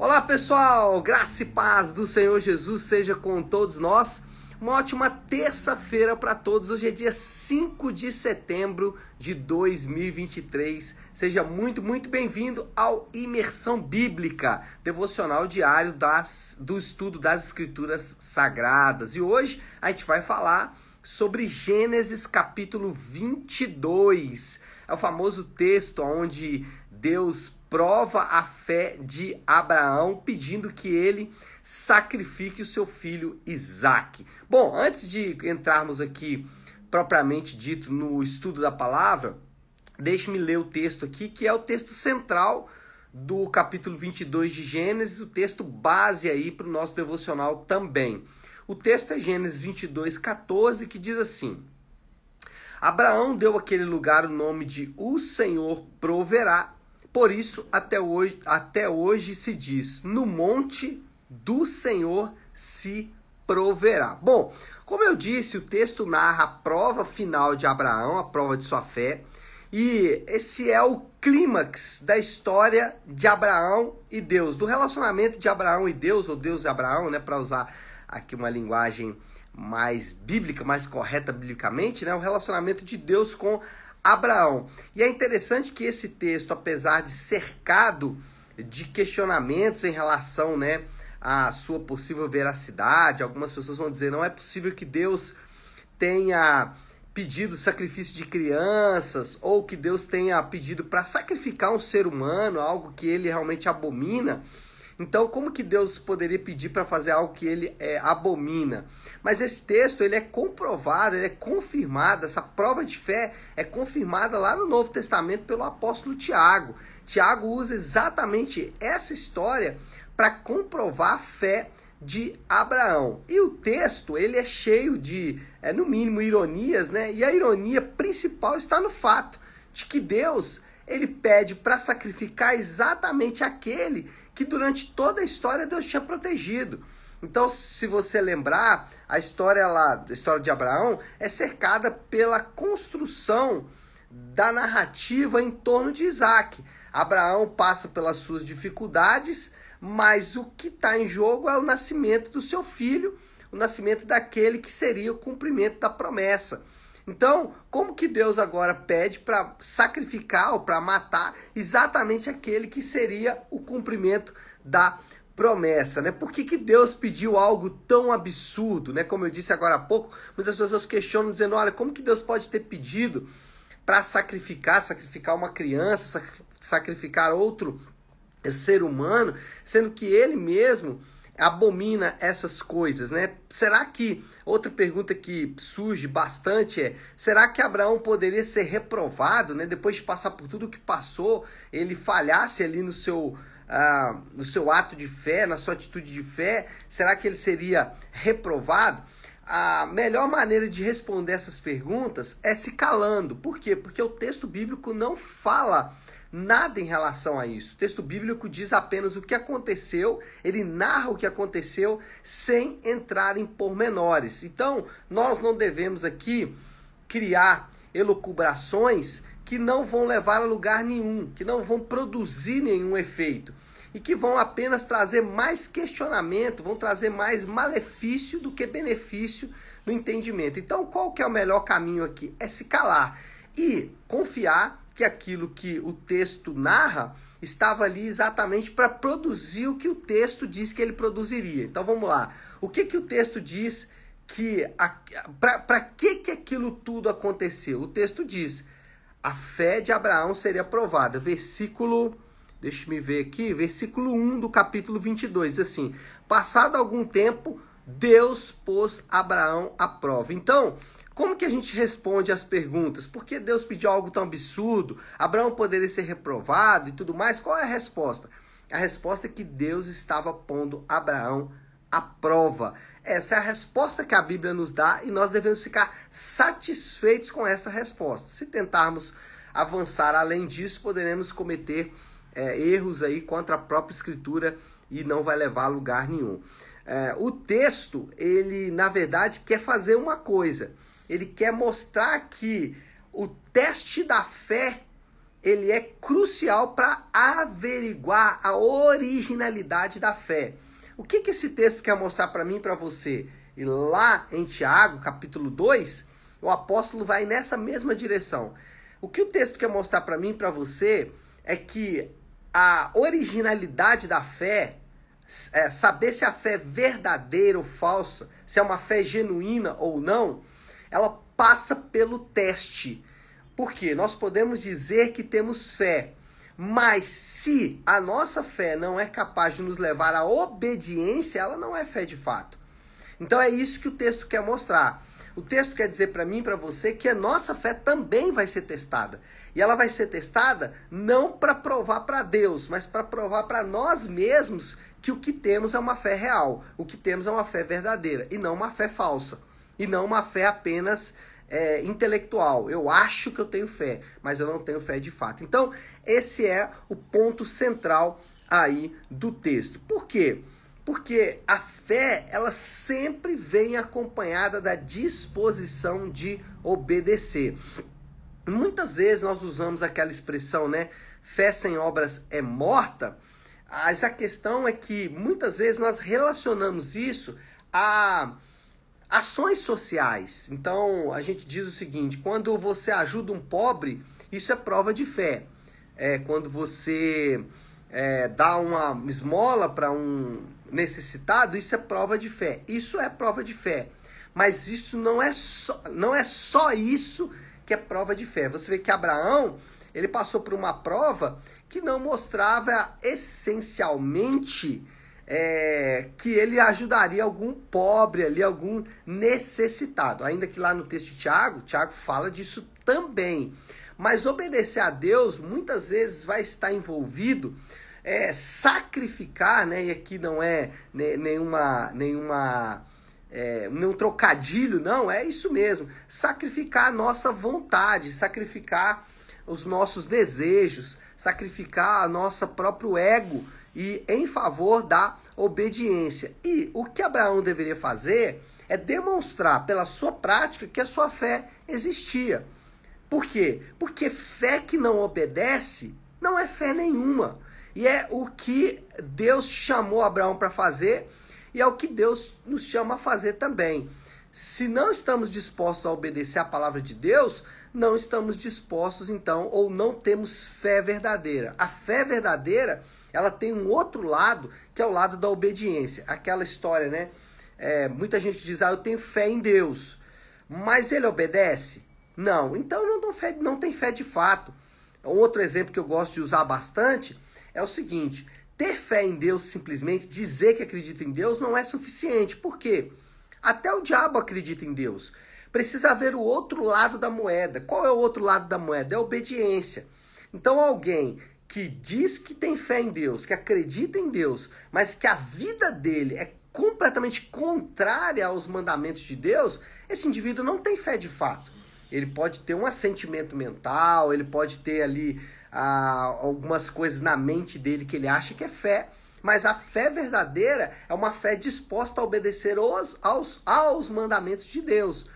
Olá pessoal, graça e paz do Senhor Jesus seja com todos nós. Uma ótima terça-feira para todos. Hoje é dia 5 de setembro de 2023. Seja muito, muito bem-vindo ao Imersão Bíblica, devocional diário das, do estudo das Escrituras Sagradas. E hoje a gente vai falar sobre Gênesis capítulo 22. É o famoso texto onde Deus prova a fé de Abraão, pedindo que ele sacrifique o seu filho Isaque. Bom, antes de entrarmos aqui propriamente dito no estudo da palavra, deixe-me ler o texto aqui, que é o texto central do capítulo 22 de Gênesis, o texto base aí para o nosso devocional também. O texto é Gênesis 22, 14, que diz assim: Abraão deu àquele lugar o nome de O Senhor proverá por isso, até hoje, até hoje se diz: no monte do Senhor se proverá. Bom, como eu disse, o texto narra a prova final de Abraão, a prova de sua fé, e esse é o clímax da história de Abraão e Deus, do relacionamento de Abraão e Deus, ou Deus e Abraão, né, para usar aqui uma linguagem mais bíblica, mais correta biblicamente, né, o relacionamento de Deus com Abraão. E é interessante que esse texto, apesar de cercado de questionamentos em relação, né, à sua possível veracidade, algumas pessoas vão dizer não é possível que Deus tenha pedido sacrifício de crianças ou que Deus tenha pedido para sacrificar um ser humano, algo que ele realmente abomina. Então, como que Deus poderia pedir para fazer algo que ele é, abomina? Mas esse texto ele é comprovado, ele é confirmado, essa prova de fé é confirmada lá no Novo Testamento pelo apóstolo Tiago. Tiago usa exatamente essa história para comprovar a fé de Abraão. E o texto, ele é cheio de, é, no mínimo, ironias, né? E a ironia principal está no fato de que Deus, ele pede para sacrificar exatamente aquele que durante toda a história Deus tinha protegido. Então, se você lembrar, a história lá, a história de Abraão é cercada pela construção da narrativa em torno de Isaac. Abraão passa pelas suas dificuldades, mas o que está em jogo é o nascimento do seu filho, o nascimento daquele que seria o cumprimento da promessa. Então, como que Deus agora pede para sacrificar ou para matar exatamente aquele que seria o cumprimento da promessa, né? Por que, que Deus pediu algo tão absurdo, né? Como eu disse agora há pouco, muitas pessoas questionam dizendo, olha, como que Deus pode ter pedido para sacrificar, sacrificar uma criança, sacrificar outro ser humano, sendo que ele mesmo abomina essas coisas, né? Será que outra pergunta que surge bastante é: será que Abraão poderia ser reprovado, né? Depois de passar por tudo o que passou, ele falhasse ali no seu uh, no seu ato de fé, na sua atitude de fé, será que ele seria reprovado? A melhor maneira de responder essas perguntas é se calando. Por quê? Porque o texto bíblico não fala nada em relação a isso. O texto bíblico diz apenas o que aconteceu, ele narra o que aconteceu sem entrar em pormenores. Então, nós não devemos aqui criar elucubrações que não vão levar a lugar nenhum, que não vão produzir nenhum efeito e que vão apenas trazer mais questionamento, vão trazer mais malefício do que benefício no entendimento. Então, qual que é o melhor caminho aqui? É se calar e confiar que aquilo que o texto narra estava ali exatamente para produzir o que o texto diz que ele produziria. Então vamos lá. O que, que o texto diz que. Para que, que aquilo tudo aconteceu? O texto diz: a fé de Abraão seria provada. Versículo. Deixa me ver aqui, versículo 1 do capítulo 22, diz assim: Passado algum tempo, Deus pôs Abraão à prova. Então, como que a gente responde às perguntas? Por que Deus pediu algo tão absurdo? Abraão poderia ser reprovado e tudo mais? Qual é a resposta? A resposta é que Deus estava pondo Abraão à prova. Essa é a resposta que a Bíblia nos dá e nós devemos ficar satisfeitos com essa resposta. Se tentarmos avançar além disso, poderemos cometer é, erros aí contra a própria Escritura e não vai levar a lugar nenhum. É, o texto, ele na verdade quer fazer uma coisa ele quer mostrar que o teste da fé ele é crucial para averiguar a originalidade da fé. O que, que esse texto quer mostrar para mim e para você? E lá em Tiago, capítulo 2, o apóstolo vai nessa mesma direção. O que o texto quer mostrar para mim e para você é que a originalidade da fé, é, saber se a fé é verdadeira ou falsa, se é uma fé genuína ou não, ela passa pelo teste. Porque nós podemos dizer que temos fé, mas se a nossa fé não é capaz de nos levar à obediência, ela não é fé de fato. Então é isso que o texto quer mostrar. O texto quer dizer para mim e para você que a nossa fé também vai ser testada. E ela vai ser testada não para provar para Deus, mas para provar para nós mesmos que o que temos é uma fé real, o que temos é uma fé verdadeira e não uma fé falsa. E não uma fé apenas é, intelectual. Eu acho que eu tenho fé, mas eu não tenho fé de fato. Então, esse é o ponto central aí do texto. Por quê? Porque a fé, ela sempre vem acompanhada da disposição de obedecer. Muitas vezes nós usamos aquela expressão, né? Fé sem obras é morta. Mas a questão é que muitas vezes nós relacionamos isso a ações sociais. Então a gente diz o seguinte: quando você ajuda um pobre, isso é prova de fé. É quando você é, dá uma esmola para um necessitado, isso é prova de fé. Isso é prova de fé. Mas isso não é só, não é só isso que é prova de fé. Você vê que Abraão, ele passou por uma prova que não mostrava essencialmente é, que ele ajudaria algum pobre ali, algum necessitado. Ainda que lá no texto de Tiago, Tiago fala disso também. Mas obedecer a Deus muitas vezes vai estar envolvido é, sacrificar, né? E aqui não é nenhuma, nenhuma é, nenhum trocadilho, não, é isso mesmo. Sacrificar a nossa vontade, sacrificar os nossos desejos, sacrificar a nosso próprio ego e em favor da obediência. E o que Abraão deveria fazer é demonstrar pela sua prática que a sua fé existia. Por quê? Porque fé que não obedece não é fé nenhuma. E é o que Deus chamou Abraão para fazer e é o que Deus nos chama a fazer também. Se não estamos dispostos a obedecer a palavra de Deus, não estamos dispostos então ou não temos fé verdadeira. A fé verdadeira, ela tem um outro lado, que é o lado da obediência. Aquela história, né? É, muita gente diz, ah, eu tenho fé em Deus, mas ele obedece? Não, então não, fé, não tem fé de fato. Outro exemplo que eu gosto de usar bastante é o seguinte: ter fé em Deus, simplesmente dizer que acredita em Deus, não é suficiente. Por quê? Até o diabo acredita em Deus. Precisa haver o outro lado da moeda. Qual é o outro lado da moeda? É a obediência. Então, alguém que diz que tem fé em Deus, que acredita em Deus, mas que a vida dele é completamente contrária aos mandamentos de Deus, esse indivíduo não tem fé de fato. Ele pode ter um assentimento mental, ele pode ter ali ah, algumas coisas na mente dele que ele acha que é fé. Mas a fé verdadeira é uma fé disposta a obedecer aos, aos, aos mandamentos de Deus.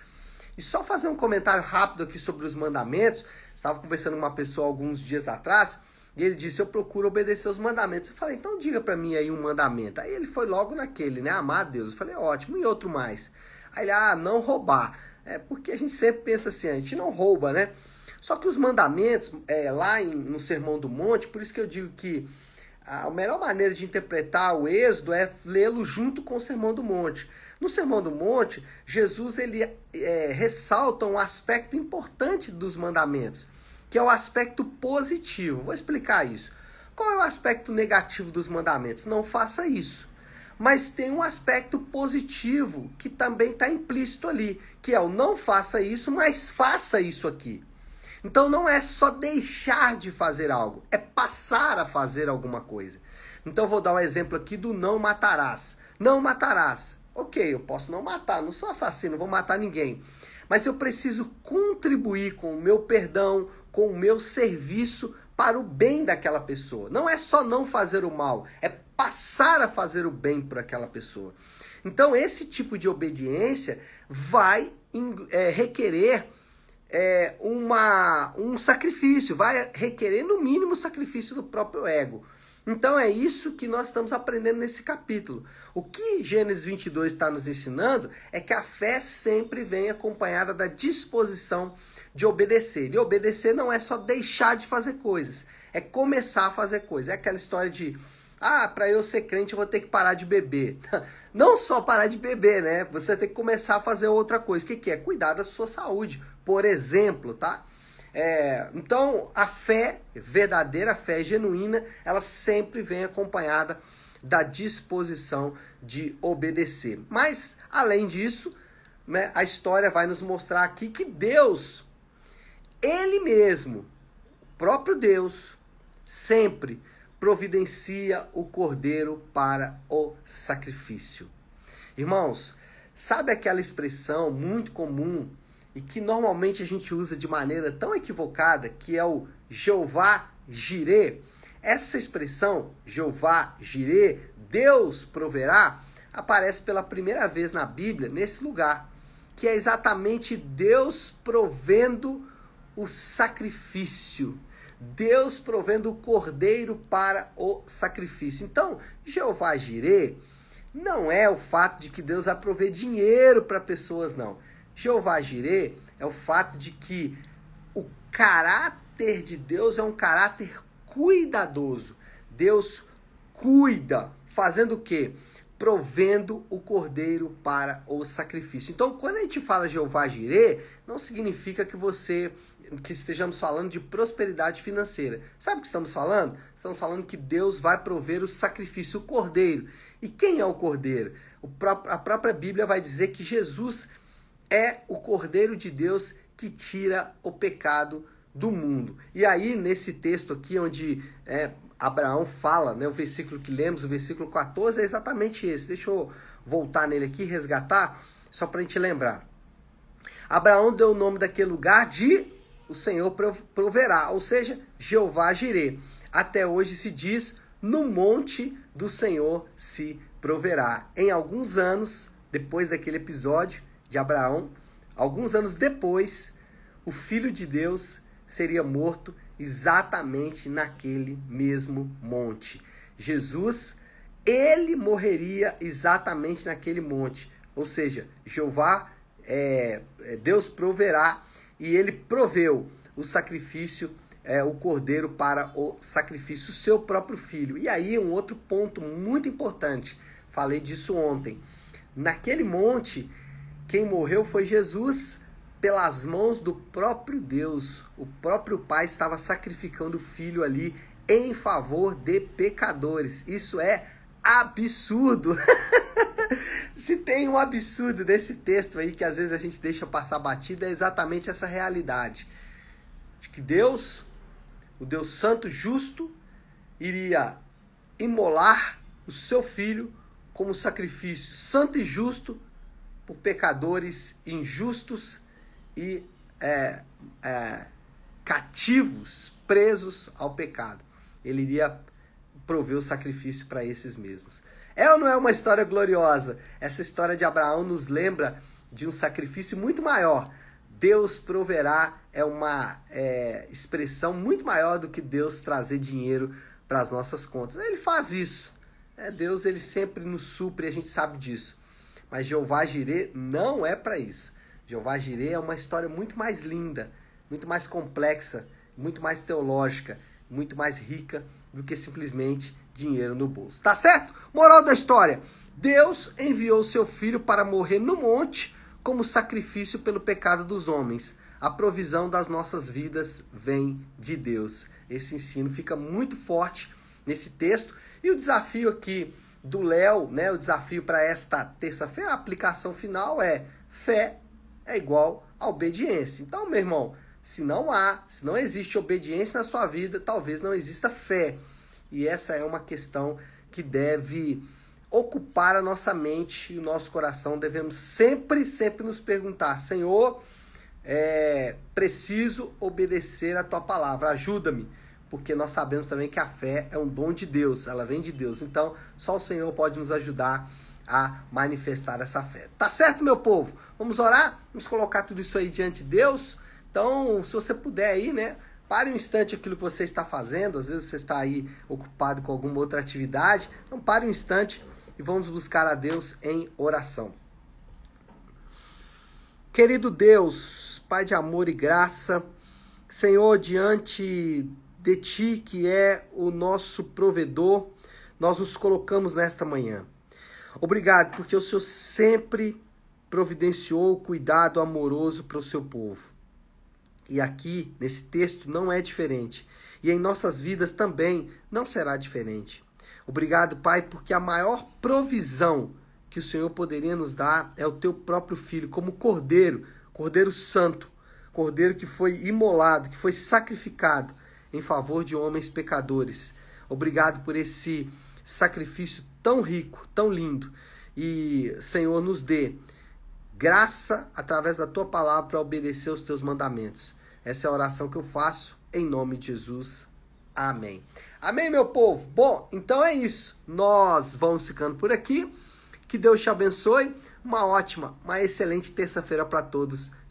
E só fazer um comentário rápido aqui sobre os mandamentos. Estava conversando com uma pessoa alguns dias atrás e ele disse: Eu procuro obedecer os mandamentos. Eu falei: Então diga para mim aí um mandamento. Aí ele foi logo naquele, né? Amar a Deus. Eu falei: Ótimo. E outro mais? Aí ele: Ah, não roubar. É porque a gente sempre pensa assim: a gente não rouba, né? Só que os mandamentos, é, lá em, no Sermão do Monte, por isso que eu digo que a melhor maneira de interpretar o Êxodo é lê-lo junto com o Sermão do Monte. No Sermão do Monte, Jesus ele é, ressalta um aspecto importante dos mandamentos, que é o aspecto positivo. Vou explicar isso. Qual é o aspecto negativo dos mandamentos? Não faça isso. Mas tem um aspecto positivo que também está implícito ali, que é o não faça isso, mas faça isso aqui. Então não é só deixar de fazer algo, é passar a fazer alguma coisa. Então vou dar um exemplo aqui do não matarás. Não matarás. Ok, eu posso não matar, não sou assassino, não vou matar ninguém. Mas eu preciso contribuir com o meu perdão, com o meu serviço para o bem daquela pessoa. Não é só não fazer o mal, é passar a fazer o bem para aquela pessoa. Então, esse tipo de obediência vai é, requerer é, uma, um sacrifício, vai requerer no mínimo o sacrifício do próprio ego. Então é isso que nós estamos aprendendo nesse capítulo. O que Gênesis 22 está nos ensinando é que a fé sempre vem acompanhada da disposição de obedecer. E obedecer não é só deixar de fazer coisas, é começar a fazer coisas. É aquela história de ah, para eu ser crente eu vou ter que parar de beber. Não só parar de beber, né? Você tem que começar a fazer outra coisa. O que, que é? Cuidar da sua saúde, por exemplo, tá? É, então, a fé verdadeira, fé genuína, ela sempre vem acompanhada da disposição de obedecer. Mas, além disso, né, a história vai nos mostrar aqui que Deus, Ele mesmo, o próprio Deus, sempre providencia o cordeiro para o sacrifício. Irmãos, sabe aquela expressão muito comum e que normalmente a gente usa de maneira tão equivocada, que é o Jeová Jirê? Essa expressão, Jeová Jirê, Deus proverá, aparece pela primeira vez na Bíblia nesse lugar, que é exatamente Deus provendo o sacrifício. Deus provendo o cordeiro para o sacrifício. Então, Jeová Jirê não é o fato de que Deus vai prover dinheiro para pessoas, não. Jeová Jirê é o fato de que o caráter de Deus é um caráter cuidadoso. Deus cuida, fazendo o quê? Provendo o cordeiro para o sacrifício. Então, quando a gente fala Jeová Jirê, não significa que você que estejamos falando de prosperidade financeira. Sabe o que estamos falando? Estamos falando que Deus vai prover o sacrifício, o cordeiro. E quem é o cordeiro? O próprio, a própria Bíblia vai dizer que Jesus é o cordeiro de Deus que tira o pecado do mundo. E aí, nesse texto aqui, onde é, Abraão fala, né, o versículo que lemos, o versículo 14, é exatamente esse. Deixa eu voltar nele aqui, resgatar, só para a gente lembrar. Abraão deu o nome daquele lugar de o Senhor proverá, ou seja, Jeová Jirê. Até hoje se diz, no monte do Senhor se proverá. Em alguns anos, depois daquele episódio de Abraão, alguns anos depois, o Filho de Deus seria morto exatamente naquele mesmo monte. Jesus, ele morreria exatamente naquele monte. Ou seja, Jeová, é, é Deus proverá e ele proveu o sacrifício, é, o cordeiro para o sacrifício, seu próprio filho. E aí um outro ponto muito importante, falei disso ontem. Naquele monte, quem morreu foi Jesus pelas mãos do próprio Deus. O próprio Pai estava sacrificando o filho ali em favor de pecadores. Isso é absurdo. Se tem um absurdo desse texto aí que às vezes a gente deixa passar batida, é exatamente essa realidade. De que Deus, o Deus Santo Justo, iria imolar o seu filho como sacrifício santo e justo por pecadores injustos e é, é, cativos, presos ao pecado. Ele iria prover o sacrifício para esses mesmos. É ou não é uma história gloriosa? Essa história de Abraão nos lembra de um sacrifício muito maior. Deus proverá é uma é, expressão muito maior do que Deus trazer dinheiro para as nossas contas. Ele faz isso. É, Deus ele sempre nos supre, a gente sabe disso. Mas Jeová Jirê não é para isso. Jeová Jirê é uma história muito mais linda, muito mais complexa, muito mais teológica, muito mais rica do que simplesmente dinheiro no bolso. Tá certo? Moral da história: Deus enviou seu filho para morrer no monte como sacrifício pelo pecado dos homens. A provisão das nossas vidas vem de Deus. Esse ensino fica muito forte nesse texto. E o desafio aqui do Léo, né, o desafio para esta terça-feira, a aplicação final é fé é igual a obediência. Então, meu irmão, se não há, se não existe obediência na sua vida, talvez não exista fé. E essa é uma questão que deve ocupar a nossa mente e o nosso coração. Devemos sempre, sempre nos perguntar: Senhor, é, preciso obedecer a tua palavra, ajuda-me. Porque nós sabemos também que a fé é um dom de Deus, ela vem de Deus. Então, só o Senhor pode nos ajudar a manifestar essa fé. Tá certo, meu povo? Vamos orar? Vamos colocar tudo isso aí diante de Deus? Então, se você puder aí, né? Pare um instante aquilo que você está fazendo. Às vezes você está aí ocupado com alguma outra atividade. Então, pare um instante e vamos buscar a Deus em oração. Querido Deus, Pai de amor e graça, Senhor, diante de Ti, que é o nosso provedor, nós nos colocamos nesta manhã. Obrigado, porque o Senhor sempre providenciou o cuidado amoroso para o seu povo. E aqui, nesse texto, não é diferente. E em nossas vidas também não será diferente. Obrigado, Pai, porque a maior provisão que o Senhor poderia nos dar é o teu próprio filho, como cordeiro, cordeiro santo, cordeiro que foi imolado, que foi sacrificado em favor de homens pecadores. Obrigado por esse sacrifício tão rico, tão lindo. E, Senhor, nos dê graça através da tua palavra para obedecer os teus mandamentos. Essa é a oração que eu faço em nome de Jesus. Amém. Amém, meu povo? Bom, então é isso. Nós vamos ficando por aqui. Que Deus te abençoe. Uma ótima, uma excelente terça-feira para todos.